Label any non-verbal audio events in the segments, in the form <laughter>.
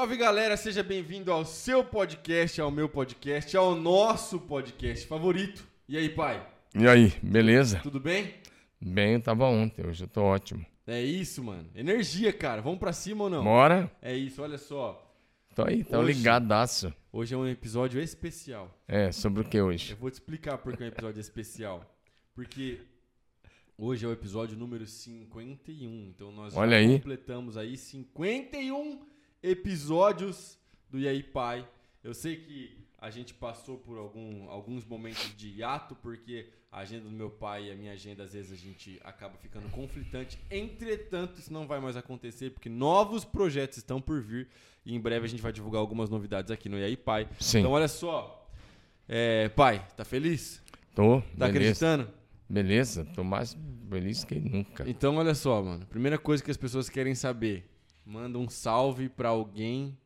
salve galera, seja bem-vindo ao seu podcast, ao meu podcast, ao nosso podcast favorito. E aí, pai? E aí, beleza? Tudo bem? Bem, eu tava ontem, hoje eu tô ótimo. É isso, mano. Energia, cara. Vamos pra cima ou não? Bora? É isso, olha só. Tô aí, tô Hoje- ligadaço. Hoje é um episódio especial. É, sobre o que Eu hoje? vou te explicar por que é um episódio especial. Porque hoje é o episódio número 51. Então nós Olha já aí. completamos aí 51 episódios do E aí Pai. Eu sei que a gente passou por algum- alguns momentos de hiato, porque a agenda do meu pai e a minha agenda, às vezes, a gente acaba ficando conflitante. Entretanto, isso não vai mais acontecer, porque novos projetos estão por vir. E em breve a gente vai divulgar algumas novidades aqui no E aí Pai. Sim, Então, olha só. É, pai, tá feliz? tô. Tá beleza. acreditando? Beleza, tô mais feliz que nunca. Então, olha só, mano. Primeira coisa que as pessoas querem saber: manda um salve pra alguém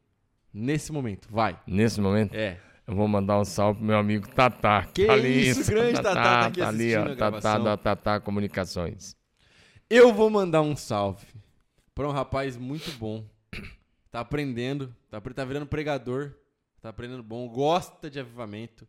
nesse momento. Vai. Nesse momento, É. eu vou mandar um salve pro meu amigo Tatá. Que tá ali, isso, grande Tatá, tá aqui tá ali, assistindo ó, a Tatá da Tatá Comunicações. Eu vou mandar um salve pra um rapaz muito bom. Tá aprendendo, tá, tá virando pregador, tá aprendendo bom, gosta de avivamento.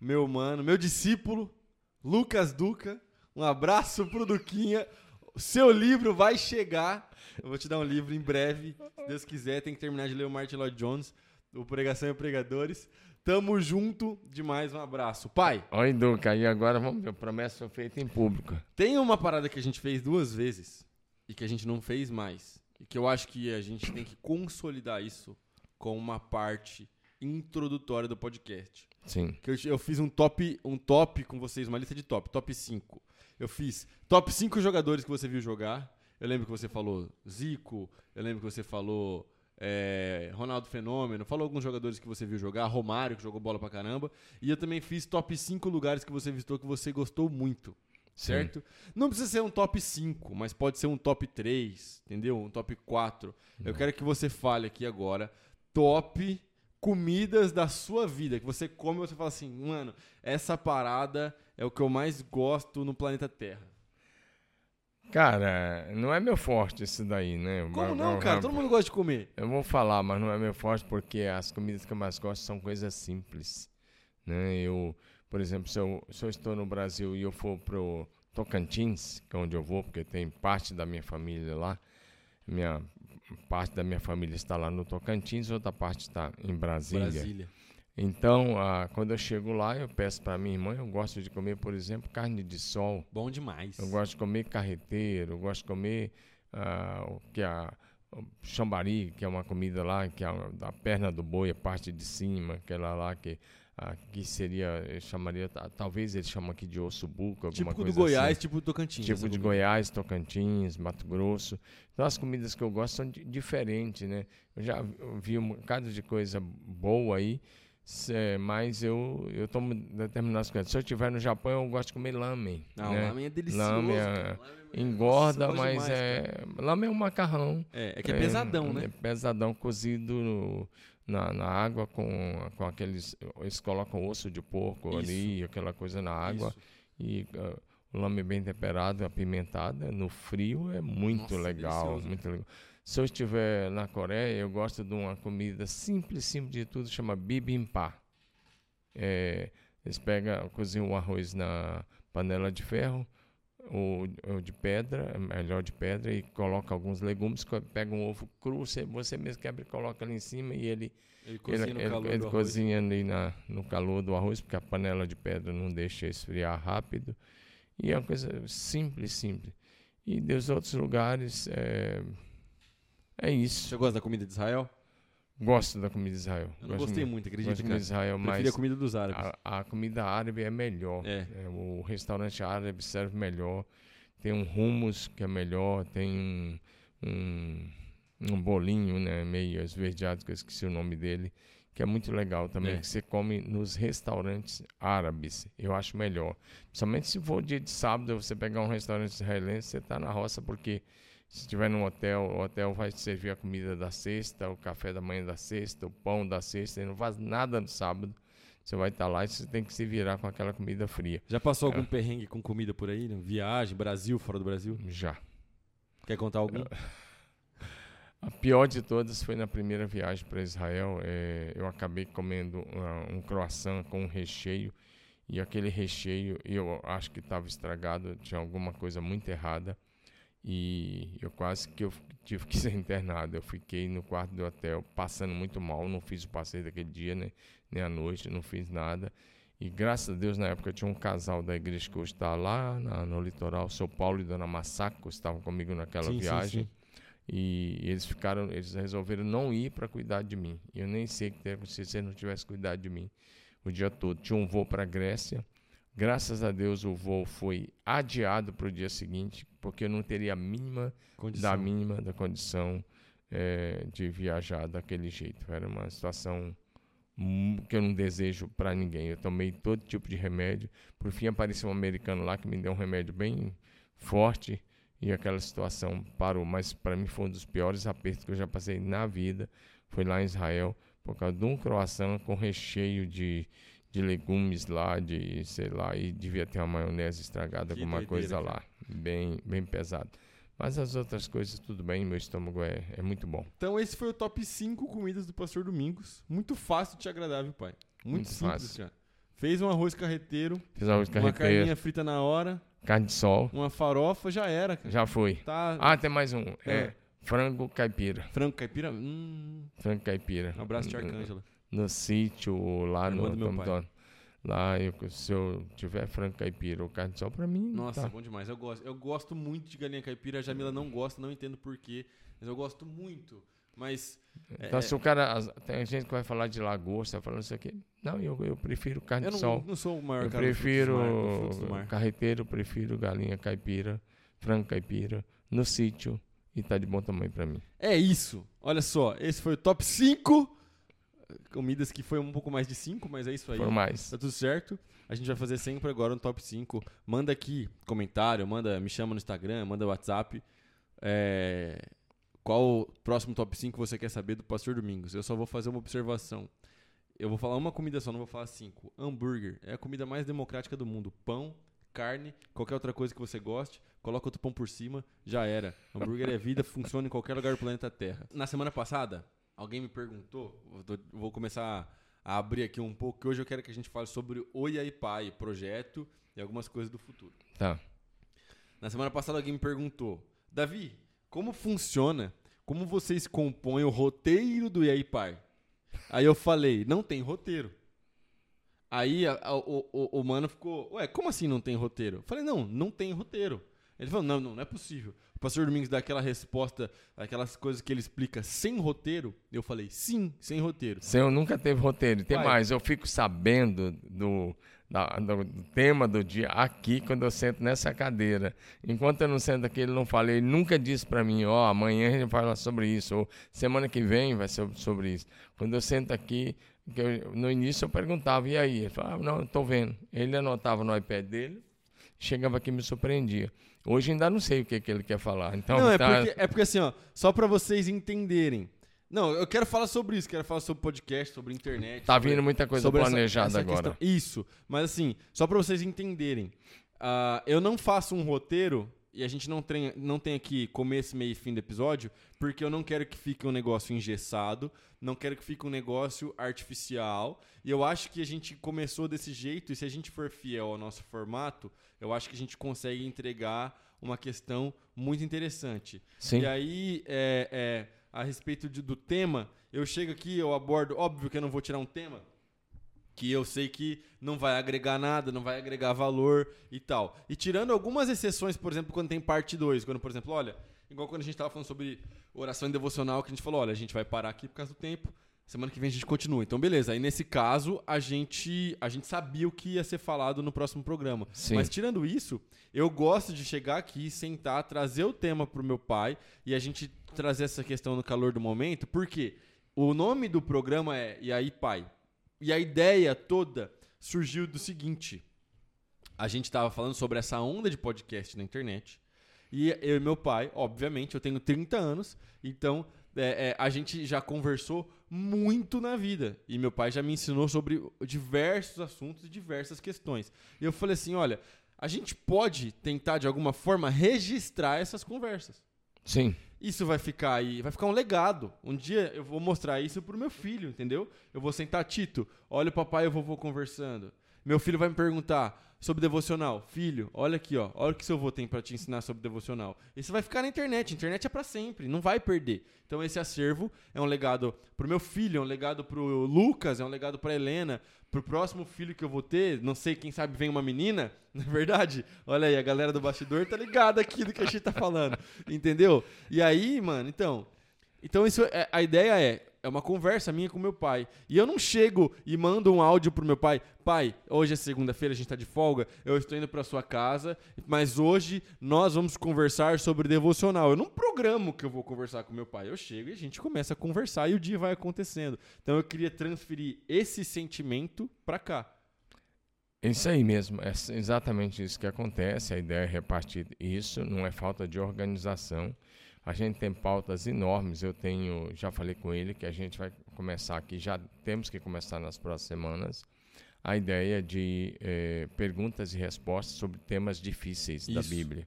Meu mano, meu discípulo, Lucas Duca. Um abraço pro Duquinha. O seu livro vai chegar. Eu vou te dar um livro em breve, se Deus quiser. Tem que terminar de ler o Martin Lloyd Jones, o Pregação e Pregadores. Tamo junto demais, um abraço. Pai, Oi, Duca, e agora vamos ver, promessa foi feita em público. Tem uma parada que a gente fez duas vezes e que a gente não fez mais. E que eu acho que a gente tem que consolidar isso com uma parte introdutória do podcast. Sim, Que eu, eu fiz um top, um top com vocês, uma lista de top, top 5. Eu fiz top 5 jogadores que você viu jogar. Eu lembro que você falou Zico, eu lembro que você falou é, Ronaldo Fenômeno, falou alguns jogadores que você viu jogar, Romário, que jogou bola pra caramba. E eu também fiz top 5 lugares que você visitou que você gostou muito. Certo? Não precisa ser um top 5, mas pode ser um top 3, entendeu? Um top 4. Eu quero que você fale aqui agora top comidas da sua vida, que você come e você fala assim, mano, essa parada é o que eu mais gosto no planeta Terra. Cara, não é meu forte isso daí, né? Como Eu- não, eu- cara? Todo mundo gosta de comer. Eu vou falar, mas não é meu forte porque as comidas que eu mais gosto são coisas simples. Né? Eu, por exemplo, se eu, se eu estou no Brasil e eu for pro Tocantins, que é onde eu vou, porque tem parte da minha família lá, minha parte da minha família está lá no Tocantins, outra parte está em Brasília. Brasília. Então, ah, quando eu chego lá, eu peço para minha irmã, eu gosto de comer, por exemplo, carne de sol. Bom demais. Eu gosto de comer carreteiro, eu gosto de comer ah, o que é a o chambari, que é uma comida lá, que é a- da perna do boi, a parte de cima, aquela lá que aqui seria, eu chamaria, ta- talvez eles chamam aqui de osso buco, alguma Típico coisa do Goiás, assim. tipo do Tocantins. Tipo de. Goiás, Tocantins, Mato Grosso. Então as comidas que eu gosto são di- diferentes, né? Eu já vi um bocado de coisa boa aí, mas eu, eu tomo determinadas coisas. Se eu estiver no Japão, eu gosto de comer lamen. Não, né? lamen é delicioso. Lamen é-. Lamen é- Engorda, mas demais, é. Lamen é um macarrão. É, é que é pesadão, É né? pesadão, cozido no- na, na água com, com aqueles. Eles colocam osso de porco Isso. ali, aquela coisa na água. Isso. E ah, o lame bem temperado, apimentada, no frio é muito Nossa, legal. delicioso. Muito legal. Se eu estiver na Coreia, eu gosto de uma comida simples, simples de tudo, chama bibimbap. É, eles pegam, cozinham o arroz na panela de ferro, ou, ou de pedra, é melhor de pedra, e coloca alguns legumes, pega um ovo cru, você, você mesmo quebra e coloca ali em cima e ele Ele cozinha ele, no ele- calor ele arroz. cozinha ali na, no calor do arroz, porque a panela de pedra não deixa esfriar rápido. E é uma coisa simples, simples. E dos outros lugares, é, é isso. Você gosta da comida de Israel? Gosto da comida de Israel. Eu não Gosto gostei muito. Gosto acredito, da comida de Israel, Prefiro mas a comida dos árabes. a, a comida árabe é melhor. É. É, o restaurante árabe serve melhor. Tem um hummus que é melhor. Tem um, um, um bolinho, né, meio esverdeado, que eu esqueci o nome dele, que é muito legal também, É. que você come nos restaurantes árabes. Eu acho melhor. Principalmente se for dia de sábado, você pegar um restaurante israelense, você está na roça, porque se estiver num hotel, o hotel vai te servir a comida da sexta, o café da manhã da sexta, o pão da sexta, e não faz nada no sábado. Você vai estar lá e você tem que se virar com aquela comida fria. Já passou É. algum perrengue com comida por aí? né? Viagem, Brasil, fora do Brasil? Já. Quer contar algum? A pior de todas foi na primeira viagem para Israel. É, eu acabei comendo uh, um croissant com um recheio e aquele recheio eu acho que estava estragado, tinha alguma coisa muito errada e eu quase que eu tive que <laughs> ser internado. Eu fiquei no quarto do hotel passando muito mal, não fiz o passeio daquele dia, né, nem à noite, não fiz nada. E graças a Deus, na época, tinha um casal da igreja que hoje está lá na, no litoral, São Paulo e Dona Massaco, estavam comigo naquela sim, viagem. Sim, sim. E eles ficaram, eles resolveram não ir para cuidar de mim. Eu nem sei o que teria acontecido se eles não tivessem cuidado de mim o dia todo. Tinha um voo para a Grécia. Graças a Deus o voo foi adiado para o dia seguinte, porque eu não teria a mínima condição. da mínima da condição é, de viajar daquele jeito. Era uma situação que eu não desejo para ninguém. Eu tomei todo tipo de remédio. Por fim apareceu um americano lá que me deu um remédio bem forte e aquela situação parou. Mas para mim foi um dos piores apertos que eu já passei na vida. Foi lá em Israel por causa de um croissant com recheio de, de legumes lá, de sei lá, e devia ter uma maionese estragada, que alguma coisa lá, bem, bem pesado. Mas as outras coisas, tudo bem, meu estômago é, é muito bom. Então esse foi o top 5 comidas do Pastor Domingos. Muito fácil de te agradar, viu, pai? Muito, muito simples, fácil. cara. Fez um arroz carreteiro. Fez um arroz carreteiro. Uma carninha frita na hora. Carne de sol. Uma farofa, já era, cara. Já foi. Tá... Ah, tem mais um. É. é Frango caipira. Frango caipira? Hum. Frango caipira. Um abraço de Arcângela. No, sítio, lá no. no lá, eu, se eu tiver frango caipira ou carne de sol, pra mim. Nossa, tá. bom demais. Eu gosto. Eu gosto muito de galinha caipira. A Jamila não gosta, não entendo porquê. Mas eu gosto muito. Mas. Então, é, se o cara. Tem gente que vai falar de lagosta, falando isso aqui. Não, eu, eu prefiro carne eu de não, sol. não sou o maior Eu prefiro carreteiro, prefiro galinha caipira, frango caipira, no sítio e tá de bom tamanho para mim. É isso. Olha só, esse foi o top 5 comidas que foi um pouco mais de 5, mas é isso aí. Por mais. Tá tudo certo. A gente vai fazer sempre agora um top 5. Manda aqui comentário, manda, me chama no Instagram, manda WhatsApp. É, qual o próximo top 5 você quer saber do Pastor Domingos? Eu só vou fazer uma observação. Eu vou falar uma comida só, não vou falar cinco. Hambúrguer é a comida mais democrática do mundo. Pão, carne, qualquer outra coisa que você goste, coloca outro pão por cima, já era. Hambúrguer é vida, <laughs> funciona em qualquer lugar do planeta Terra. Na semana passada, alguém me perguntou, vou começar a abrir aqui um pouco, que hoje eu quero que a gente fale sobre o Iaipai, projeto e algumas coisas do futuro. Tá. Na semana passada alguém me perguntou, Davi, como funciona, como vocês compõem o roteiro do Iaipai? Aí eu falei, não tem roteiro. Aí a, a, o, o, o mano ficou, ué, como assim não tem roteiro? Eu falei, não, não tem roteiro. Ele falou, não, não, não é possível. O pastor Domingos dá aquela resposta, aquelas coisas que ele explica sem roteiro. Eu falei, sim, sem roteiro. Senhor nunca teve roteiro. Tem Vai. mais, eu fico sabendo do, da, do, tema do dia aqui quando eu sento nessa cadeira. Enquanto eu não sento aqui, ele não fala, ele nunca disse para mim, ó, oh, amanhã a gente vai falar sobre isso, ou semana que vem vai ser sobre isso. Quando eu sento aqui, eu, no início eu perguntava, e aí? Ele falava, não, estou vendo. Ele anotava no iPad dele, chegava aqui e me surpreendia. Hoje ainda não sei o que, que ele quer falar. Então, não, é tá... é, porque, é porque assim, ó, só para vocês entenderem. Não, eu quero falar sobre isso, quero falar sobre podcast, sobre internet. Tá sobre, vindo muita coisa planejada essa, essa agora. Questão. Isso, mas assim, só para vocês entenderem. Uh, eu não faço um roteiro e a gente não tem, não tem aqui começo, meio e fim do episódio, porque eu não quero que fique um negócio engessado, não quero que fique um negócio artificial. E eu acho que a gente começou desse jeito, e se a gente for fiel ao nosso formato, eu acho que a gente consegue entregar uma questão muito interessante. Sim. E aí, é, é, a respeito de, do tema, eu chego aqui, eu abordo, óbvio que eu não vou tirar um tema que eu sei que não vai agregar nada, não vai agregar valor e tal. E tirando algumas exceções, por exemplo, quando tem parte 2, quando, por exemplo, olha, igual quando a gente estava falando sobre oração devocional, que a gente falou, olha, a gente vai parar aqui por causa do tempo, semana que vem a gente continua. Então, beleza. Aí, nesse caso, a gente, a gente sabia o que ia ser falado no próximo programa. Sim. Mas, tirando isso, eu gosto de chegar aqui, sentar, trazer o tema pro meu pai e a gente trazer essa questão no calor do momento, porque o nome do programa é E aí, pai? E a ideia toda surgiu do seguinte: a gente estava falando sobre essa onda de podcast na internet. E eu e meu pai, obviamente, eu tenho 30 anos, então é, é, a gente já conversou muito na vida. E meu pai já me ensinou sobre diversos assuntos e diversas questões. E eu falei assim: olha, a gente pode tentar de alguma forma registrar essas conversas. Sim. Isso vai ficar aí, vai ficar um legado. Um dia eu vou mostrar isso pro meu filho, entendeu? Eu vou sentar, Tito, olha o papai e o vovô conversando. Meu filho vai me perguntar sobre devocional. Filho, olha aqui, ó, olha o que seu avô tem para te ensinar sobre devocional. Isso vai ficar na internet, a internet é para sempre, não vai perder. Então esse acervo é um legado pro meu filho, é um legado pro Lucas, é um legado pra Helena, pro próximo filho que eu vou ter, não sei, quem sabe vem uma menina, <laughs> não é verdade? Olha aí, a galera do bastidor tá ligada aqui do que a gente tá falando, entendeu? E aí, mano, então, então isso é, a ideia é é uma conversa minha com meu pai. E eu não chego e mando um áudio pro meu pai. Pai, hoje é segunda-feira, a gente tá de folga, eu estou indo pra sua casa, mas hoje nós vamos conversar sobre devocional. Eu não programo que eu vou conversar com meu pai. Eu chego e a gente começa a conversar e o dia vai acontecendo. Então eu queria transferir esse sentimento pra cá. Isso aí mesmo, é exatamente isso que acontece. A ideia é repartir isso, não é falta de organização. A gente tem pautas enormes. Eu tenho, já falei com ele que a gente vai começar aqui, já temos que começar nas próximas semanas. A ideia de eh, perguntas e respostas sobre temas difíceis Isso. da Bíblia.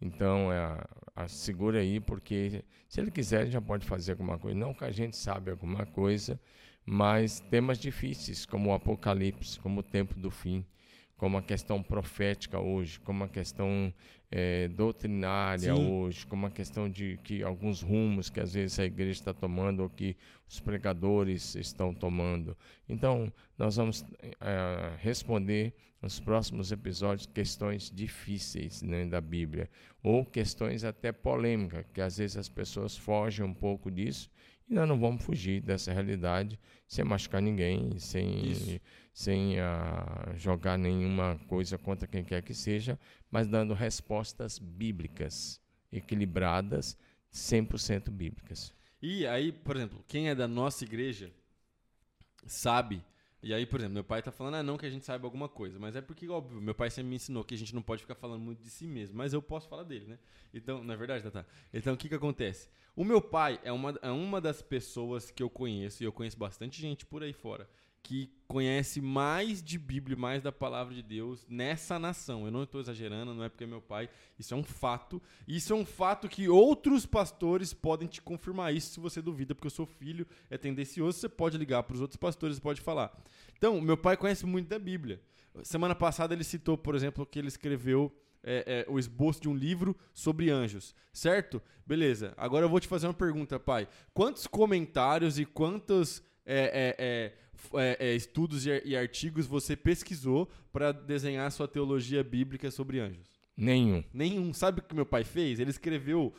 Então, é, a, segura aí, porque se ele quiser, já pode fazer alguma coisa. Não que a gente sabe alguma coisa, mas temas difíceis, como o Apocalipse, como o tempo do fim, como a questão profética hoje, como a questão é, doutrinária Sim. hoje, como a questão de que alguns rumos que às vezes a igreja está tomando ou que os pregadores estão tomando. Então, nós vamos é, responder nos próximos episódios questões difíceis né, da Bíblia ou questões até polêmicas, que às vezes as pessoas fogem um pouco disso e nós não vamos fugir dessa realidade sem machucar ninguém, sem Isso sem uh, jogar nenhuma coisa contra quem quer que seja, mas dando respostas bíblicas, equilibradas, 100% bíblicas. E aí, por exemplo, quem é da nossa igreja sabe. E aí, por exemplo, meu pai está falando, ah, não que a gente saiba alguma coisa, mas é porque, óbvio, meu pai sempre me ensinou que a gente não pode ficar falando muito de si mesmo, mas eu posso falar dele, né? Então, na é verdade, Tata. Então, o que que acontece? O meu pai é uma, é uma das pessoas que eu conheço, e eu conheço bastante gente por aí fora, que conhece mais de Bíblia, mais da palavra de Deus nessa nação. Eu não estou exagerando, não é porque é meu pai. Isso é um fato. Isso é um fato que outros pastores podem te confirmar isso se você duvida, porque o seu filho é tendencioso. Você pode ligar para os outros pastores e pode falar. Então, meu pai conhece muito da Bíblia. Semana passada ele citou, por exemplo, que ele escreveu é, é, o esboço de um livro sobre anjos, certo? Beleza. Agora eu vou te fazer uma pergunta, pai. Quantos comentários e quantos é, é, é estudos e, e artigos você pesquisou para desenhar sua teologia bíblica sobre anjos? Nenhum. Nenhum. Sabe o que meu pai fez? Ele escreveu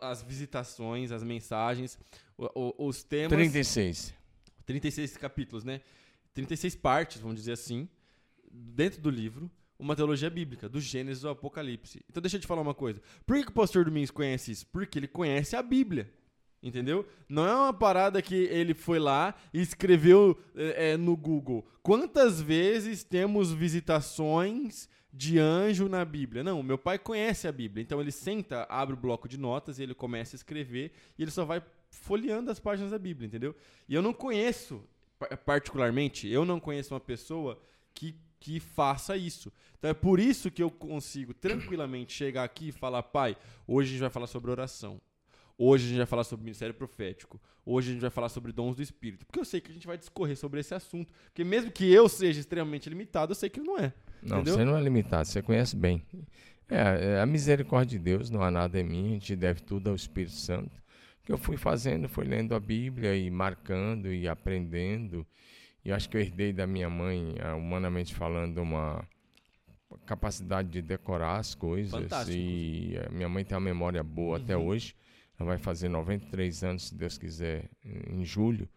as visitações, as mensagens, os temas. 36. 36 capítulos, né? 36 partes, vamos dizer assim, dentro do livro, uma teologia bíblica, do Gênesis ao Apocalipse. Então deixa eu te falar uma coisa. Por que, que o pastor Domingos conhece isso? Porque ele conhece a Bíblia. Entendeu? Não é uma parada que ele foi lá e escreveu é, é, no Google. Quantas vezes temos visitações de anjo na Bíblia? Não, meu pai conhece a Bíblia. Então ele senta, abre o bloco de notas e ele começa a escrever e ele só vai folheando as páginas da Bíblia, entendeu? E eu não conheço, particularmente, eu não conheço uma pessoa que, que faça isso. Então é por isso que eu consigo tranquilamente chegar aqui e falar, pai, hoje a gente vai falar sobre oração. Hoje a gente vai falar sobre ministério profético. Hoje a gente vai falar sobre dons do Espírito. Porque eu sei que a gente vai discorrer sobre esse assunto. Porque mesmo que eu seja extremamente limitado, eu sei que não é. Não, entendeu? você não é limitado, você conhece bem. É, é, a misericórdia de Deus, não há nada em mim, a gente deve tudo ao Espírito Santo. O que eu fui fazendo foi lendo a Bíblia e marcando e aprendendo. E acho que eu herdei da minha mãe, ah, humanamente falando, uma capacidade de decorar as coisas. Fantástico. E a minha mãe tem uma memória boa uhum. até hoje vai fazer 93 anos, se Deus quiser, em julho.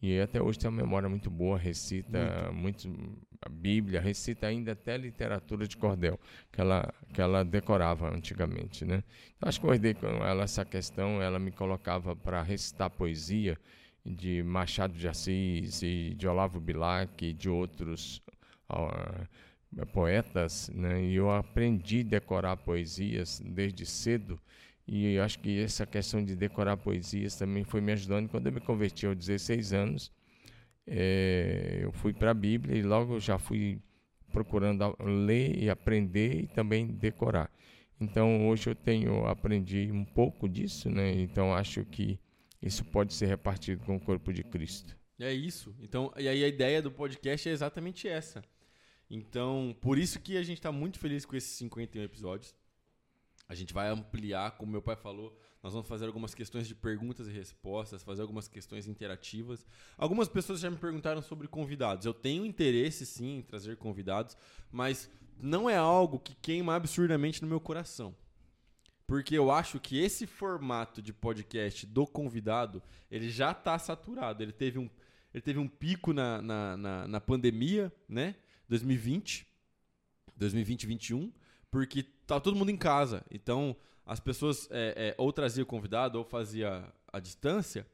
E até hoje tem uma memória muito boa, recita muito. muito a Bíblia, recita ainda até literatura de cordel, que ela, que ela decorava antigamente. Né? Então, acho que eu herdei com ela essa questão, ela me colocava para recitar poesia de Machado de Assis e de Olavo Bilac e de outros uh, poetas, né? e eu aprendi a decorar poesias desde cedo, e acho que essa questão de decorar poesias também foi me ajudando. Quando eu me converti aos 16 anos, é, eu fui para a Bíblia e logo já fui procurando ler e aprender e também decorar. Então hoje eu tenho aprendi um pouco disso, né? Então acho que isso pode ser repartido com o corpo de Cristo. É isso. Então, e aí a ideia do podcast é exatamente essa. Então, por isso que a gente está muito feliz com esses 51 episódios. A gente vai ampliar, como meu pai falou, nós vamos fazer algumas questões de perguntas e respostas, fazer algumas questões interativas. Algumas pessoas já me perguntaram sobre convidados. Eu tenho interesse sim em trazer convidados, mas não é algo que queima absurdamente no meu coração. Porque eu acho que esse formato de podcast do convidado, ele já está saturado. Ele teve um, ele teve um pico na, na, na, na pandemia, né? 2020, 2020, 2021, porque tá todo mundo em casa. Então, as pessoas é, é, ou traziam convidado ou fazia a distância.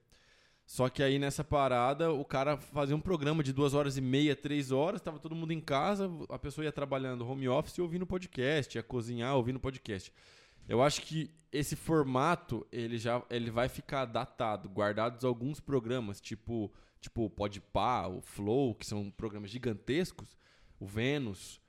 Só que aí nessa parada, o cara fazia um programa de duas horas e meia, três horas, estava todo mundo em casa, a pessoa ia trabalhando home office ouvindo podcast, ia cozinhar ouvindo podcast. Eu acho que esse formato ele já ele vai ficar datado, guardados alguns programas, tipo tipo o Podpah, o Flow, que são programas gigantescos, o Vênus.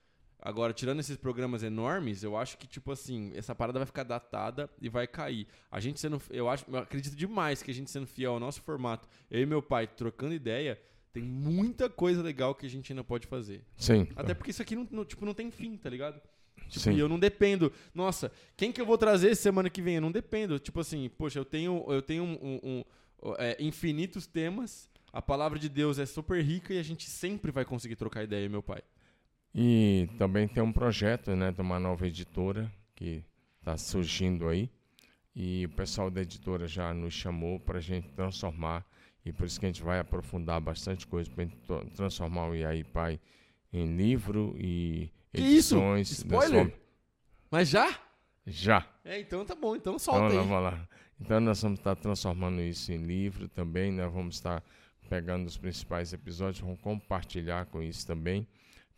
Agora, tirando esses programas enormes, eu acho que, tipo assim, essa parada vai ficar datada e vai cair. A gente sendo. Eu, acho, eu acredito demais que a gente sendo fiel ao nosso formato, eu e meu pai trocando ideia, tem muita coisa legal que a gente ainda pode fazer. Sim. Até porque isso aqui não, não, tipo, não tem fim, tá ligado? Tipo, Sim. e eu não dependo. Nossa, quem que eu vou trazer semana que vem? Eu não dependo. Tipo assim, poxa, eu tenho, eu tenho um, um- um, é, infinitos temas. A palavra de Deus é super rica e a gente sempre vai conseguir trocar ideia, meu pai. E também tem um projeto, né, de uma nova editora que está surgindo aí. E o pessoal da editora já nos chamou para a gente transformar. E por isso que a gente vai aprofundar bastante coisa para transformar o IAI Pai em livro e Que isso? edições. da Spoiler? sua- Mas já? Já. É, então tá bom. Então Então, solta nós aí. vamos lá. Então nós vamos estar transformando isso em livro também, nós vamos estar pegando os principais episódios, vamos compartilhar com isso também.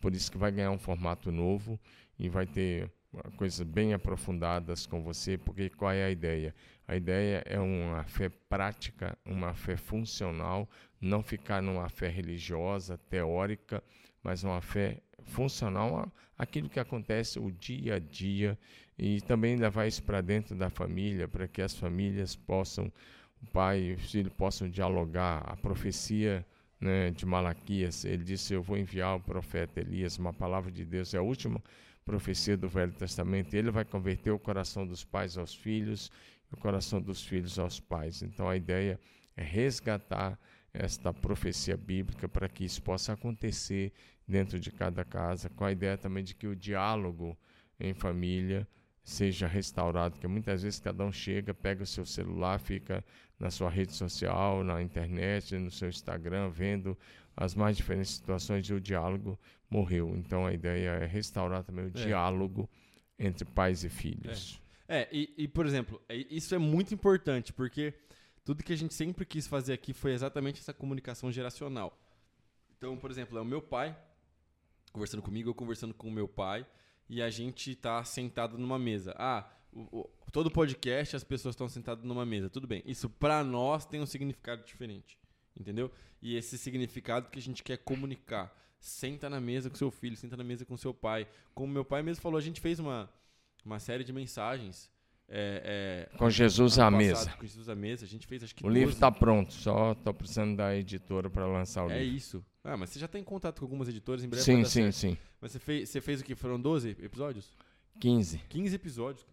Por isso que vai ganhar um formato novo e vai ter coisas bem aprofundadas com você, porque qual é a ideia? A ideia é uma fé prática, uma fé funcional, não ficar numa fé religiosa, teórica, mas uma fé funcional aquilo que acontece o dia a dia e também levar isso para dentro da família, para que as famílias possam, o pai e o filho possam dialogar. A profecia né, de Malaquias, ele disse: Eu vou enviar o profeta Elias, uma palavra de Deus, é a última profecia do Velho Testamento. Ele vai converter o coração dos pais aos filhos e o coração dos filhos aos pais. Então a ideia é resgatar esta profecia bíblica para que isso possa acontecer dentro de cada casa, com a ideia também de que o diálogo em família seja restaurado, porque muitas vezes cada um chega, pega o seu celular, fica na sua rede social, na internet, no seu Instagram, vendo as mais diferentes situações e o diálogo morreu. Então a ideia é restaurar também o É. diálogo entre pais e filhos. É, e, e, por exemplo, é- isso é muito importante, porque tudo que a gente sempre quis fazer aqui foi exatamente essa comunicação geracional. Então, por exemplo, é o meu pai conversando comigo, eu conversando com o meu pai, e a gente tá sentado numa mesa. Ah, o- o- todo podcast as pessoas estão sentadas numa mesa. Tudo bem. Isso pra nós tem um significado diferente. Entendeu? E esse significado que a gente quer comunicar. Senta na mesa com seu filho, senta na mesa com seu pai. Como meu pai mesmo falou, a gente fez uma, uma série de mensagens. É, é, Com Jesus à mesa. Com Jesus à mesa. A gente fez acho que O livro 12. está pronto, só estou precisando da editora para lançar o É livro. isso. Ah, mas você já tem contato com algumas editoras em breve? Sim, sim, certo. sim. Mas você fez, você fez o que? Foram 12 episódios? 15. 15 episódios.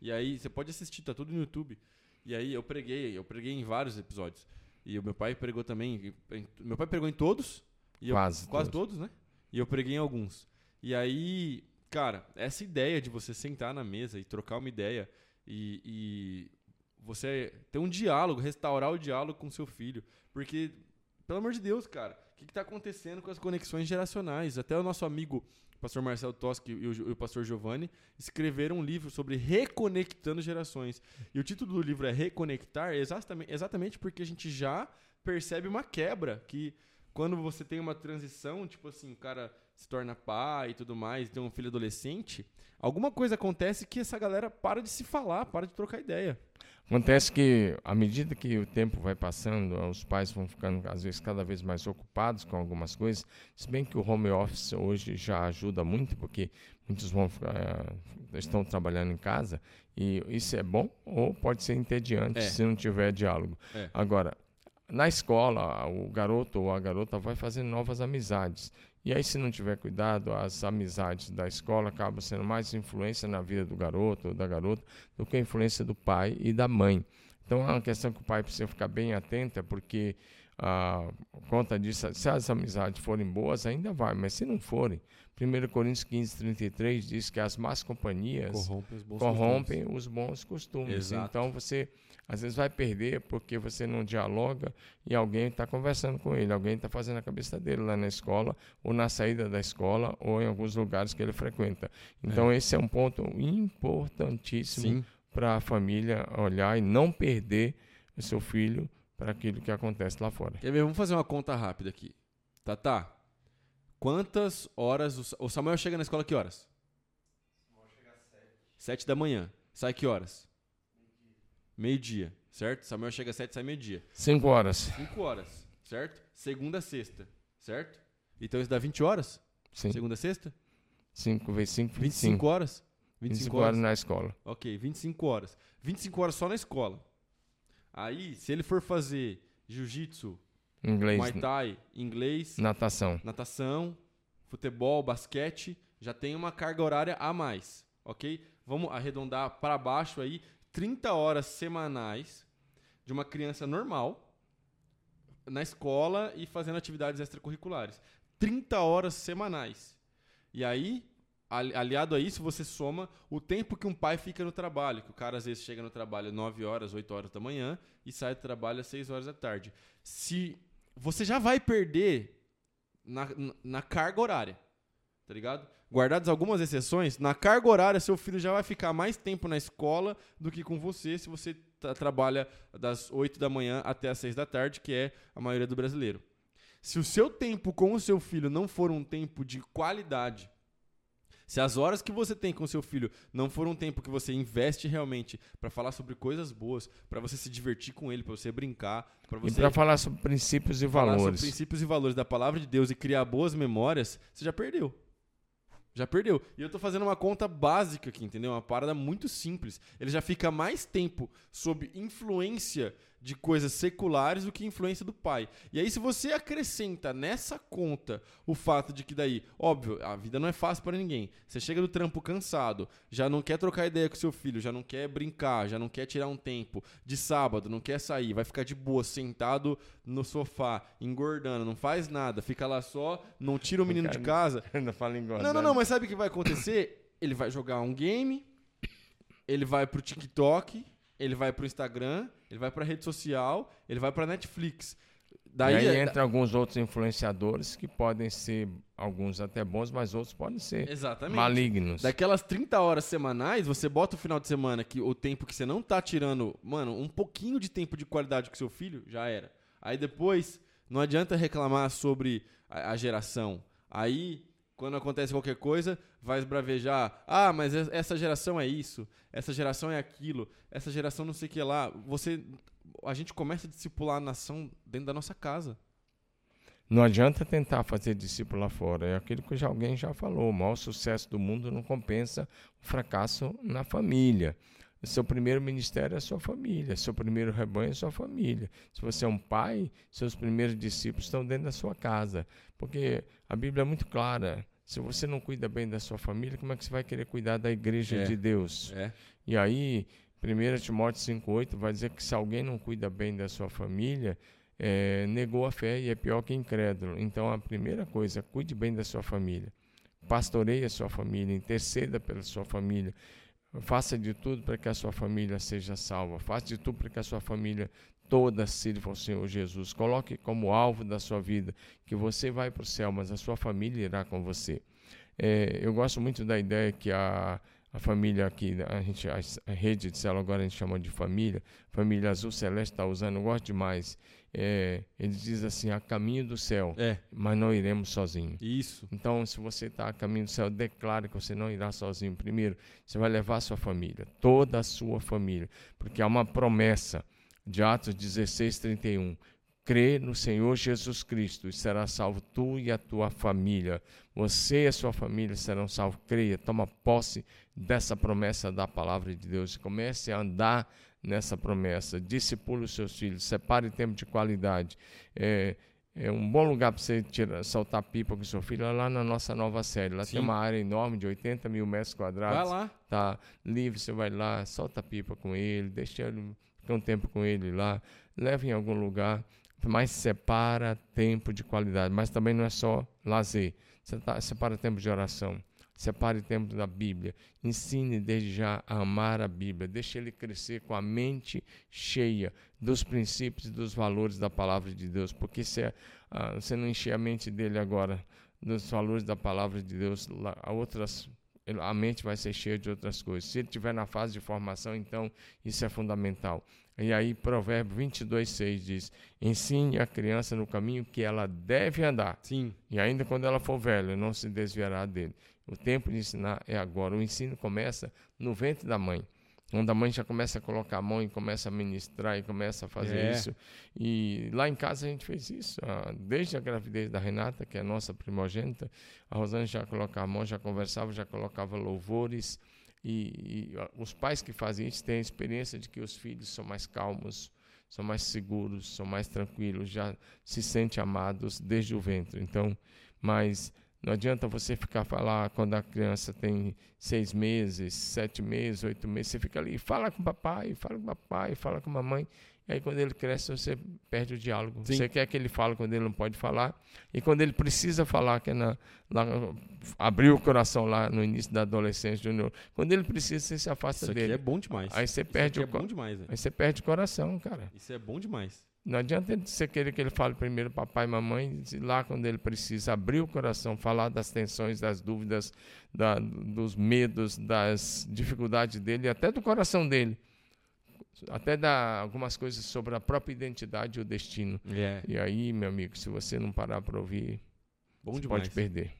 E aí você pode assistir, tá tudo no YouTube. E aí eu preguei, eu preguei em vários episódios. E o meu pai pregou também. em- meu pai pregou em todos. E eu- Quase quase todos, né? E eu preguei em alguns. E aí, cara, essa ideia de você sentar na mesa e trocar uma ideia e, e você ter um diálogo, restaurar o diálogo com seu filho. Porque, pelo amor de Deus, cara, que, que tá acontecendo com as conexões geracionais? Até o nosso amigo o pastor Marcelo Toschi e o, e o pastor Giovanni escreveram um livro sobre reconectando gerações. E o título do livro é Reconectar, exatamente, exatamente porque a gente já percebe uma quebra que quando você tem uma transição, tipo assim, o cara se torna pai e tudo mais, tem um filho adolescente, alguma coisa acontece que essa galera para de se falar, para de trocar ideia. Acontece que, à medida que o tempo vai passando, os pais vão ficando, às vezes, cada vez mais ocupados com algumas coisas. Se bem que o home office hoje já ajuda muito, porque muitos vão, uh, estão trabalhando em casa, e isso é bom ou pode ser entediante é. se não tiver diálogo. É. Agora, na escola, o garoto ou a garota vai fazendo novas amizades. E aí, se não tiver cuidado, as amizades da escola acabam sendo mais influência na vida do garoto ou da garota do que a influência do pai e da mãe. Então, é uma questão que o pai precisa ficar bem atento, porque ah, conta disso, se as amizades forem boas, ainda vai, mas se não forem, 1 Coríntios 15, 33 diz que as más companhias corrompem os bons corrompem costumes. Os bons costumes. Então, você às vezes vai perder porque você não dialoga e alguém está conversando com ele, alguém está fazendo a cabeça dele lá na escola, ou na saída da escola, ou em alguns lugares que ele frequenta. Então, é. esse é um ponto importantíssimo para a família olhar e não perder o seu filho para aquilo que acontece lá fora. Quer ver? Vamos fazer uma conta rápida aqui. Tá, tá. Quantas horas. O Samuel chega na escola que horas? Samuel chega às sete. Sete da manhã. Sai que horas? meio-dia, certo? Samuel chega às 7, sai meio-dia. 5 horas. 5 horas, certo? Segunda a sexta, certo? Então isso dá 20 horas? Sim. Segunda a sexta? 5 vezes 5, 25. 25 horas? 25, 25 horas. horas na escola. Ok, 25 horas. 25 horas só na escola. Aí, se ele for fazer jiu-jitsu, inglês, muay thai, inglês, natação, natação, futebol, basquete, já tem uma carga horária a mais, ok? Vamos arredondar para baixo aí, 30 horas semanais de uma criança normal na escola e fazendo atividades extracurriculares. 30 horas semanais. E aí, aliado a isso, você soma o tempo que um pai fica no trabalho. Que o cara às vezes chega no trabalho 9 horas, 8 horas da manhã e sai do trabalho às 6 horas da tarde. Se você já vai perder na, na carga horária, tá ligado? Guardadas algumas exceções, na carga horária seu filho já vai ficar mais tempo na escola do que com você se você trabalha das 8 da manhã até as 6 da tarde, que é a maioria do brasileiro. Se o seu tempo com o seu filho não for um tempo de qualidade, se as horas que você tem com seu filho não for um tempo que você investe realmente para falar sobre coisas boas, para você se divertir com ele, para você brincar, para você e para falar sobre princípios e valores, sobre princípios e valores da palavra de Deus e criar boas memórias, você já perdeu. Já perdeu. E eu tô fazendo uma conta básica aqui, entendeu? Uma parada muito simples. Ele já fica mais tempo sob influência de coisas seculares do que influência do pai. E aí, se você acrescenta nessa conta o fato de que daí, óbvio, a vida não é fácil para ninguém. Você chega do trampo cansado, já não quer trocar ideia com seu filho, já não quer brincar, já não quer tirar um tempo de sábado, não quer sair, vai ficar de boa, sentado no sofá, engordando, não faz nada, fica lá só, não tira o menino de casa. <laughs> Ainda fala engordando. Não, não, não, mas sabe o que vai acontecer? Ele vai jogar um game, ele vai pro TikTok ele vai pro Instagram, ele vai pra rede social, ele vai pra Netflix. Daí e aí é, entra da... alguns outros influenciadores que podem ser, alguns até bons, mas outros podem ser Exatamente. malignos. Daquelas 30 horas semanais, você bota o final de semana, que o tempo que você não tá tirando, mano, um pouquinho de tempo de qualidade com seu filho, já era. Aí depois, não adianta reclamar sobre a, a geração. Aí quando acontece qualquer coisa, vai esbravejar. Ah, mas essa geração é isso, essa geração é aquilo, essa geração não sei o que lá. Você, a gente começa a discipular a nação dentro da nossa casa. Não adianta tentar fazer discípulo lá fora. É aquilo que já, alguém já falou. O maior sucesso do mundo não compensa o fracasso na família. O seu primeiro ministério é a sua família, seu primeiro rebanho é a sua família. Se você é um pai, seus primeiros discípulos estão dentro da sua casa. Porque a Bíblia é muito clara. Se você não cuida bem da sua família, como é que você vai querer cuidar da igreja é, de Deus? É. E aí, 1 Timóteo 5,8 vai dizer que se alguém não cuida bem da sua família, é, negou a fé e é pior que incrédulo. Então, a primeira coisa, cuide bem da sua família. Pastoreie a sua família, interceda pela sua família. Faça de tudo para que a sua família seja salva. Faça de tudo para que a sua família toda sirva ao Senhor Jesus. Coloque como alvo da sua vida que você vai para o céu, mas a sua família irá com você. É, eu gosto muito da ideia que a, a família aqui, a, gente, a, a rede de célula agora a gente chama de família, família Azul Celeste está usando, eu gosto demais. É, ele diz assim, a caminho do céu, É, mas não iremos sozinhos. isso. Então, se você está a caminho do céu, declare que você não irá sozinho. Primeiro, você vai levar a sua família, toda a sua família, porque há uma promessa de Atos 16, 31. Crê no Senhor Jesus Cristo e será salvo tu e a tua família. Você e a sua família serão salvos. Creia, toma posse dessa promessa da palavra de Deus. Comece a andar nessa promessa. Discipule os seus filhos. Separe tempo de qualidade. É, é um bom lugar para você tirar, soltar pipa com seu filho é lá na nossa nova série. Lá Sim. tem uma área enorme de 80 mil metros Vai quadrados. lá. Tá livre, você vai lá, solta pipa com ele, deixa ele ficar um tempo com ele lá, leva em algum lugar, mas separa tempo de qualidade. Mas também não é só lazer. Separa tempo de oração. Separe tempo da Bíblia. Ensine desde já a amar a Bíblia. Deixe ele crescer com a mente cheia dos princípios e dos valores da palavra de Deus. Porque se ah, você não encher a mente dele agora dos valores da palavra de Deus, lá, outras a mente vai ser cheia de outras coisas. Se ele estiver na fase de formação, então isso é fundamental. E aí, Provérbio 22, 6 diz: Ensine a criança no caminho que ela deve andar, Sim. e ainda quando ela for velha, não se desviará dele. O tempo de ensinar é agora. O ensino começa no ventre da mãe. Quando a mãe já começa a colocar a mão e começa a ministrar e começa a fazer É. isso. E lá em casa a gente fez isso. ah, Desde a gravidez da Renata, que é a nossa primogênita, a Rosane já colocava a mão, já conversava, já colocava louvores. E, e, ah, os pais que fazem isso têm a experiência de que os filhos são mais calmos, são mais seguros, são mais tranquilos, já se sentem amados desde o ventre. Então, mas não adianta você ficar falar quando a criança tem seis meses, sete meses, oito meses, você fica ali, fala com o papai, fala com o papai, fala com a mamãe. E aí quando ele cresce, você perde o diálogo. Sim. Você quer que ele fale quando ele não pode falar. E quando ele precisa falar, que é na, lá, abriu o coração lá no início da adolescência, junior. Quando ele precisa, você se afasta Isso dele. é bom demais. Aí você Isso perde aqui o é bom demais. Aí você perde o coração, cara. Isso é bom demais. Não adianta você querer que ele fale primeiro papai e mamãe, lá quando ele precisa abrir o coração, falar das tensões, das dúvidas, da- dos medos, das dificuldades dele, até do coração dele. Até dar algumas coisas sobre a própria identidade e o destino. É. E aí, meu amigo, se você não parar para ouvir, Bom você demais. pode perder.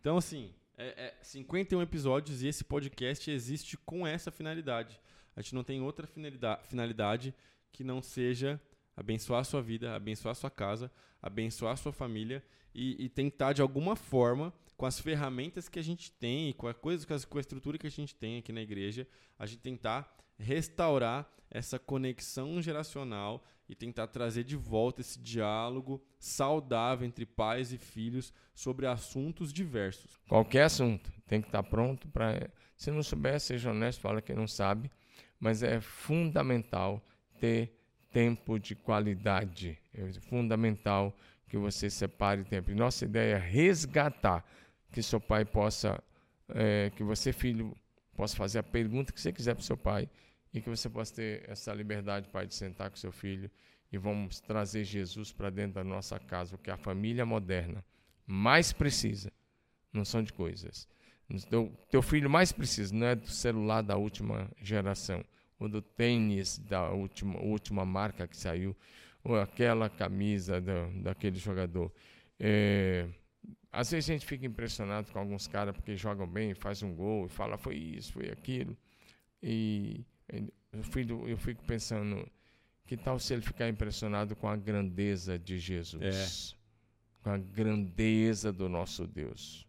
Então, assim, é, é 51 episódios e esse podcast existe com essa finalidade. A gente não tem outra finalida- finalidade que não seja abençoar a sua vida, abençoar a sua casa, abençoar a sua família e, e tentar, de alguma forma, com as ferramentas que a gente tem, com a, coisa, com, as- com a estrutura que a gente tem aqui na igreja, a gente tentar restaurar essa conexão geracional e tentar trazer de volta esse diálogo saudável entre pais e filhos sobre assuntos diversos. Qualquer assunto tem que estar pronto para. Se não souber, seja honesto, fala que não sabe. Mas é fundamental ter tempo de qualidade. É fundamental que você separe tempo. E nossa ideia é resgatar que seu pai possa, eh, que você, filho, possa fazer a pergunta que você quiser para seu pai e que você possa ter essa liberdade, pai, de sentar com seu filho e vamos trazer Jesus para dentro da nossa casa, o que a família moderna mais precisa não são de coisas. Teu, teu filho mais precisa não é do celular da última geração, ou do tênis da última, última marca que saiu, ou aquela camisa da, daquele jogador. É, às vezes a gente fica impressionado com alguns caras porque jogam bem, faz um gol e fala foi isso, foi aquilo. E, e o filho, eu fico pensando, que tal se ele ficar impressionado com a grandeza de Jesus? Com a grandeza do nosso Deus.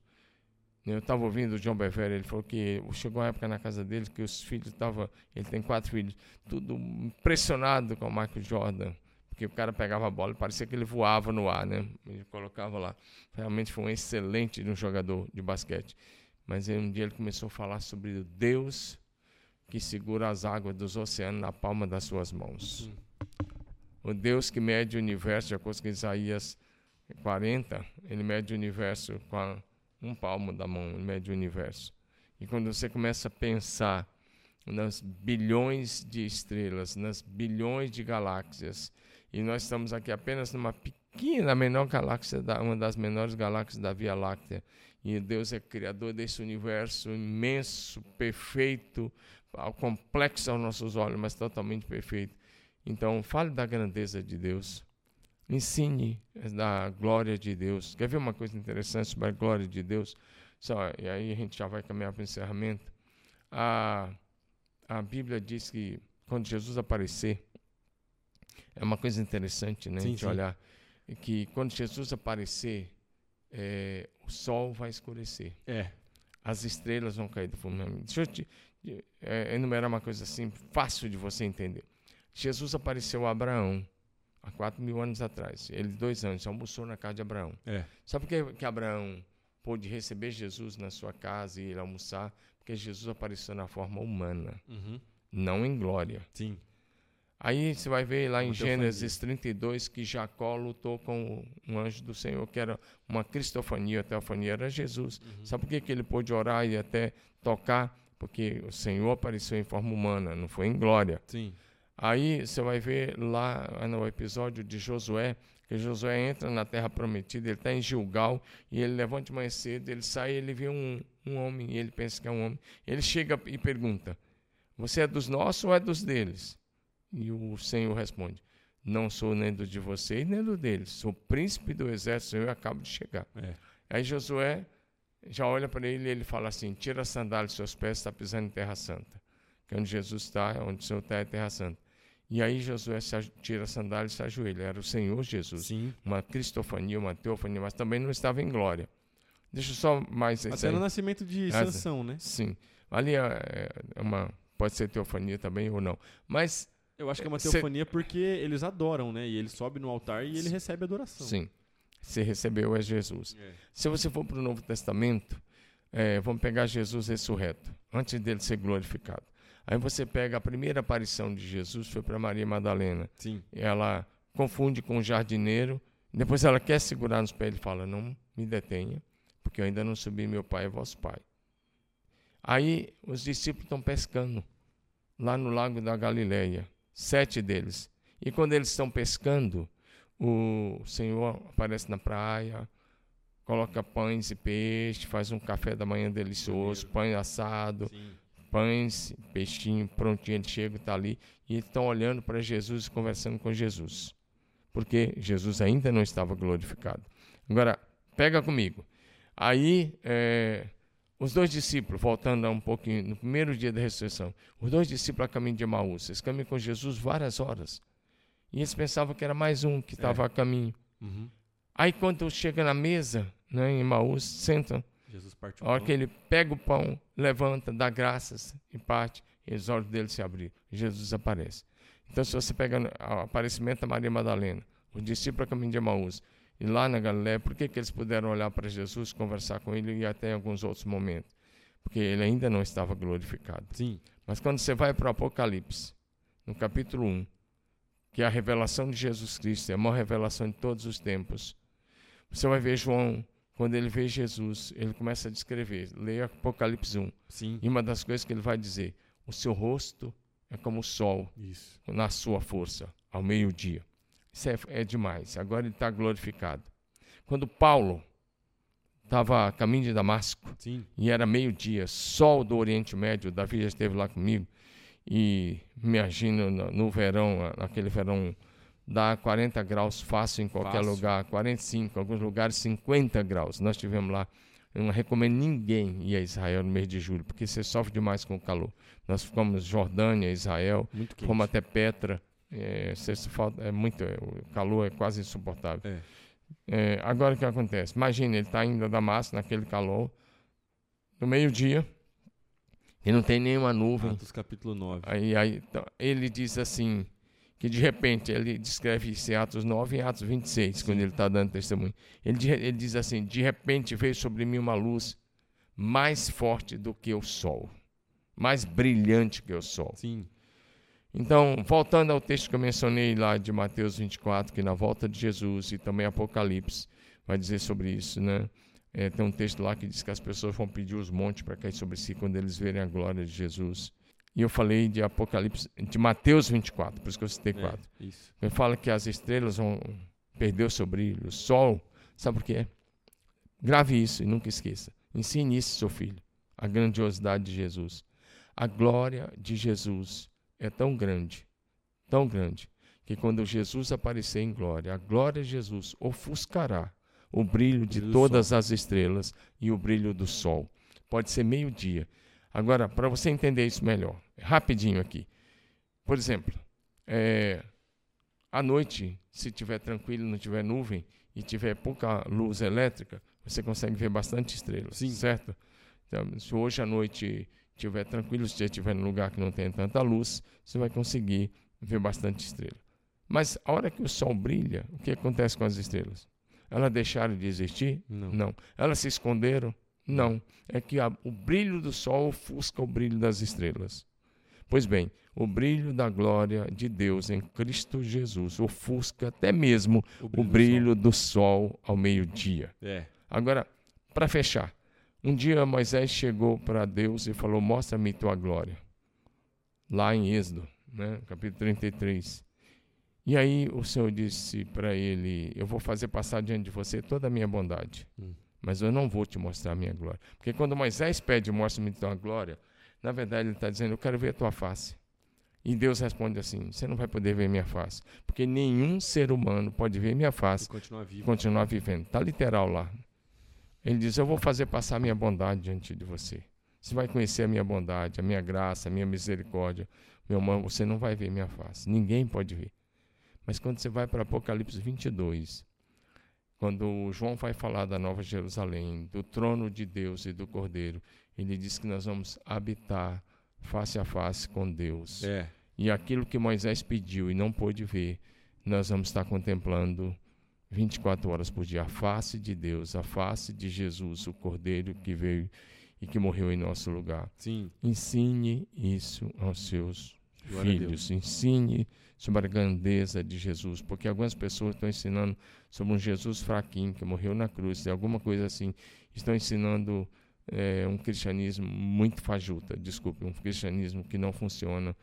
Eu estava ouvindo o John Bevere, ele falou que chegou uma época na casa dele que os filhos estavam, ele tem quatro filhos, tudo impressionado com o Michael Jordan, porque o cara pegava a bola e parecia que ele voava no ar, né? Ele colocava lá. Realmente foi um excelente um jogador de basquete. Mas aí um dia ele começou a falar sobre o Deus que segura as águas dos oceanos na palma das suas mãos. O Deus que mede o universo, de acordo com Isaías 40, ele mede o universo com a, um palmo da mão, mede o universo. E quando você começa a pensar nas bilhões de estrelas, nas bilhões de galáxias, e nós estamos aqui apenas numa pequena, menor galáxia, da, uma das menores galáxias da Via Láctea, E Deus é criador desse universo imenso, perfeito, complexo aos nossos olhos, mas totalmente perfeito. Então, fale da grandeza de Deus. Ensine da glória de Deus. Quer ver uma coisa interessante sobre a glória de Deus? Só, e aí a gente já vai caminhar para o encerramento. A, a Bíblia diz que quando Jesus aparecer, é uma coisa interessante, né? Sim, de sim. olhar que quando Jesus aparecer, é, o sol vai escurecer, É. as estrelas vão cair do firmamento. Deixa eu te é, enumerar uma coisa assim, fácil de você entender. Jesus apareceu a Abraão há quatro mil anos atrás. Ele, dois anos, almoçou na casa de Abraão. É. Sabe por que, que Abraão pôde receber Jesus na sua casa e ir almoçar? Porque Jesus apareceu na forma humana, Uhum. não em glória. Sim. Aí você vai ver lá em. Gênesis 32 que Jacó lutou com um anjo do Senhor, que era uma cristofania, a teofania era Jesus. Uhum. Sabe por que, que ele pôde orar e até tocar? Porque o Senhor apareceu em forma humana, não foi em glória. Sim. Aí você vai ver lá no episódio de Josué, que Josué entra na terra prometida, ele está em Gilgal, e ele levanta de manhã cedo, ele sai ele vê um, um homem, e ele pensa que é um homem. Ele chega e pergunta, você é dos nossos ou é dos deles? E o Senhor responde, não sou nem do de vocês, nem do deles, sou príncipe do exército, eu acabo de chegar. É. Aí Josué já olha para ele e ele fala assim, tira a sandália dos seus pés, está pisando em terra santa. Que é onde Jesus está, onde o Senhor está é terra santa. E aí Josué tira a sandália e se ajoelha. Era o Senhor Jesus. Sim. Uma cristofania, uma teofania, mas também não estava em glória. Deixa eu só mais Até no nascimento de Ah, Sansão, né? Sim. Ali é é uma pode ser teofania também ou não. Mas Eu acho que é uma Cê- teofania porque eles adoram, né? E ele sobe no altar e ele recebe adoração. sim, se recebeu é Jesus. É. Se você for para o Novo Testamento, é, vamos pegar Jesus ressurreto, antes dele ser glorificado. Aí você pega a primeira aparição de Jesus, foi para Maria Madalena. Sim. ela confunde com o jardineiro. Depois ela quer segurar nos pés. Ele fala: Não me detenha, porque eu ainda não subi. Meu pai é vosso pai. Aí os discípulos estão pescando lá no lago da Galileia, sete deles. E quando eles estão pescando, o Senhor aparece na praia, coloca pães e peixe, faz um café da manhã delicioso, pão assado, Sim. Pães, peixinho, prontinho, ele chega, está ali, e estão olhando para Jesus e conversando com Jesus. Porque Jesus ainda não estava glorificado. Agora, pega comigo. Aí, é, os dois discípulos, voltando um pouquinho, no primeiro dia da ressurreição, os dois discípulos a caminho de Emaús, eles caminham com Jesus várias horas. E eles pensavam que era mais um que estava a caminho. Uhum. Aí, quando chega na mesa, né, em Emaús, sentam, Jesus partiu. a hora que ele pega o pão, levanta, dá graças e parte, e os olhos dele se abriram. Jesus aparece. Então, se você pega o aparecimento da Maria Madalena, os discípulos a caminho de Emaús, e lá na Galiléia, por que, que eles puderam olhar para Jesus, conversar com ele e até em alguns outros momentos? Porque ele ainda não estava glorificado. Sim. Mas quando você vai para o Apocalipse, no capítulo 1, que é a revelação de Jesus Cristo, é a maior revelação de todos os tempos, você vai ver João, quando ele vê Jesus, ele começa a descrever. Leia Apocalipse 1. Sim. E uma das coisas que ele vai dizer: o seu rosto é como o sol Isso. na sua força, ao meio-dia. Isso é, é demais. Agora ele está glorificado. Quando Paulo estava a caminho de Damasco, Sim. e era meio-dia, sol do Oriente Médio, Davi já esteve lá comigo, e me imagino no, no verão, naquele verão, dá 40 graus fácil em qualquer Fácil. lugar, 45, em alguns lugares 50 graus. Nós tivemos lá, eu não recomendo ninguém ir a Israel no mês de julho, porque você sofre demais com o calor. Nós ficamos Jordânia, Israel, fomos até Petra, é, falta, é muito, é, o calor é quase insuportável. É. É, agora o que acontece? Imagina, ele está indo a Damasco naquele calor, no meio-dia, e não tem nenhuma nuvem. Atos capítulo 9. Aí, aí então, ele diz assim, que de repente, ele descreve isso em Atos 9 e Atos 26, quando ele está dando testemunho. Ele, ele diz assim, de repente veio sobre mim uma luz mais forte do que o sol, mais brilhante que o sol. Sim. Então, voltando ao texto que eu mencionei lá de Mateus 24, que na volta de Jesus e também Apocalipse vai dizer sobre isso, né? É, tem um texto lá que diz que as pessoas vão pedir os montes para cair sobre si quando eles verem a glória de Jesus. E eu falei de Apocalipse, de Mateus 24, por isso que eu citei É, 4. isso. Ele fala que as estrelas vão perder o seu brilho, o sol, sabe por quê? Grave isso e nunca esqueça. Ensine isso, seu filho. A grandiosidade de Jesus. A glória de Jesus é tão grande, tão grande, que quando Jesus aparecer em glória, a glória de Jesus ofuscará o brilho de todas as estrelas e o brilho do sol. Pode ser meio-dia. Agora, para você entender isso melhor, rapidinho aqui. Por exemplo, é, à noite, se tiver tranquilo, não tiver nuvem e tiver pouca luz elétrica, você consegue ver bastante estrelas, Sim. certo? Então, se hoje à noite tiver tranquilo, se estiver num lugar que não tem tanta luz, você vai conseguir ver bastante estrela. Mas a hora que o sol brilha, o que acontece com as estrelas? Elas deixaram de existir? Não. Não. Elas se esconderam? Não. É que a, o brilho do sol ofusca o brilho das estrelas. Pois bem, o brilho da glória de Deus em Cristo Jesus ofusca até mesmo o brilho, o brilho do, sol. do, sol. ao meio-dia. É. Agora, para fechar, um dia Moisés chegou para Deus e falou: Mostra-me tua glória. Lá em Êxodo, né, capítulo 33. E aí o Senhor disse para ele: Eu vou fazer passar diante de você toda a minha bondade, hum. mas eu não vou te mostrar a minha glória. Porque quando Moisés pede: Mostra-me tua glória, na verdade ele está dizendo: Eu quero ver a tua face. E Deus responde assim: Você não vai poder ver minha face, porque nenhum ser humano pode ver minha face e continuar, vivo. continuar vivendo. Está literal lá. Ele diz: Eu vou fazer passar a minha bondade diante de você. Você vai conhecer a minha bondade, a minha graça, a minha misericórdia. Meu irmão, você não vai ver minha face. Ninguém pode ver. Mas quando você vai para Apocalipse 22, quando João vai falar da Nova Jerusalém, do trono de Deus e do Cordeiro, ele diz que nós vamos habitar face a face com Deus. É. E aquilo que Moisés pediu e não pôde ver, nós vamos estar contemplando 24 horas por dia a face de Deus, a face de Jesus, o Cordeiro que veio e que morreu em nosso lugar. Sim. Ensine isso aos seus Glória filhos. Ensine sobre a grandeza de Jesus, porque algumas pessoas estão ensinando sobre um Jesus fraquinho que morreu na cruz, alguma coisa assim. Estão ensinando é, um cristianismo muito fajuta, desculpe, um cristianismo que não funciona.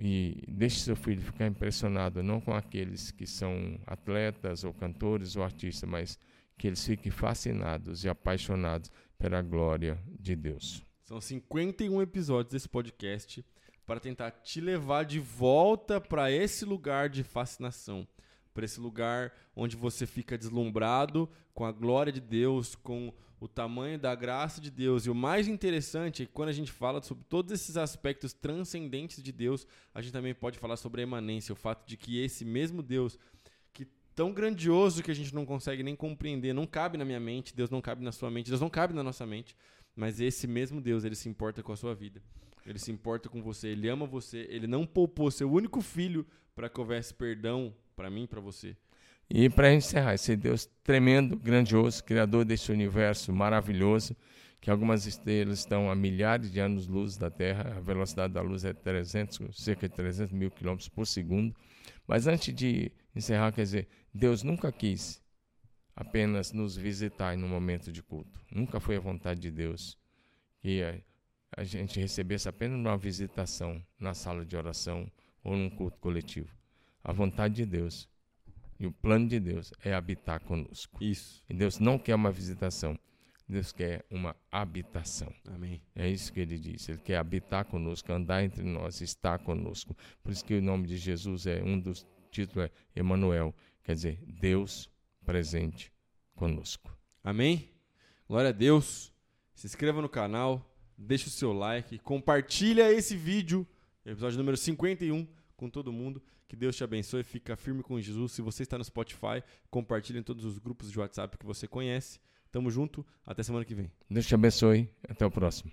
E deixe seu filho ficar impressionado não com aqueles que são atletas ou cantores ou artistas, mas que eles fiquem fascinados e apaixonados pela glória de Deus. São 51 episódios desse podcast para tentar te levar de volta para esse lugar de fascinação, para esse lugar onde você fica deslumbrado com a glória de Deus, com o tamanho da graça de Deus. E o mais interessante é que quando a gente fala sobre todos esses aspectos transcendentes de Deus, a gente também pode falar sobre a emanência, o fato de que esse mesmo Deus, que tão grandioso que a gente não consegue nem compreender, não cabe na minha mente, Deus não cabe na sua mente, Deus não cabe na nossa mente, mas esse mesmo Deus, ele se importa com a sua vida. Ele se importa com você, ele ama você, ele não poupou seu único filho para que houvesse perdão para mim para você. E para encerrar, esse Deus tremendo, grandioso, criador desse universo maravilhoso, que algumas estrelas estão a milhares de anos-luz da Terra, a velocidade da luz é 300, cerca de 300 mil quilômetros por segundo. Mas antes de encerrar, quer dizer, Deus nunca quis apenas nos visitar no momento de culto. Nunca foi a vontade de Deus que a gente recebesse apenas uma visitação na sala de oração ou num culto coletivo. A vontade de Deus e o plano de Deus é habitar conosco. Isso. E Deus não quer uma visitação. Deus quer uma habitação. Amém. É isso que ele diz. Ele quer habitar conosco, andar entre nós, estar conosco. Por isso que o nome de Jesus é um dos títulos é Emanuel, quer dizer, Deus presente conosco. Amém. Glória a Deus. Se inscreva no canal, deixa o seu like, compartilha esse vídeo, episódio número 51, com todo mundo. Que Deus te abençoe, fica firme com Jesus. Se você está no Spotify, compartilhe em todos os grupos de WhatsApp que você conhece. Tamo junto, até semana que vem. Deus te abençoe, até o próximo.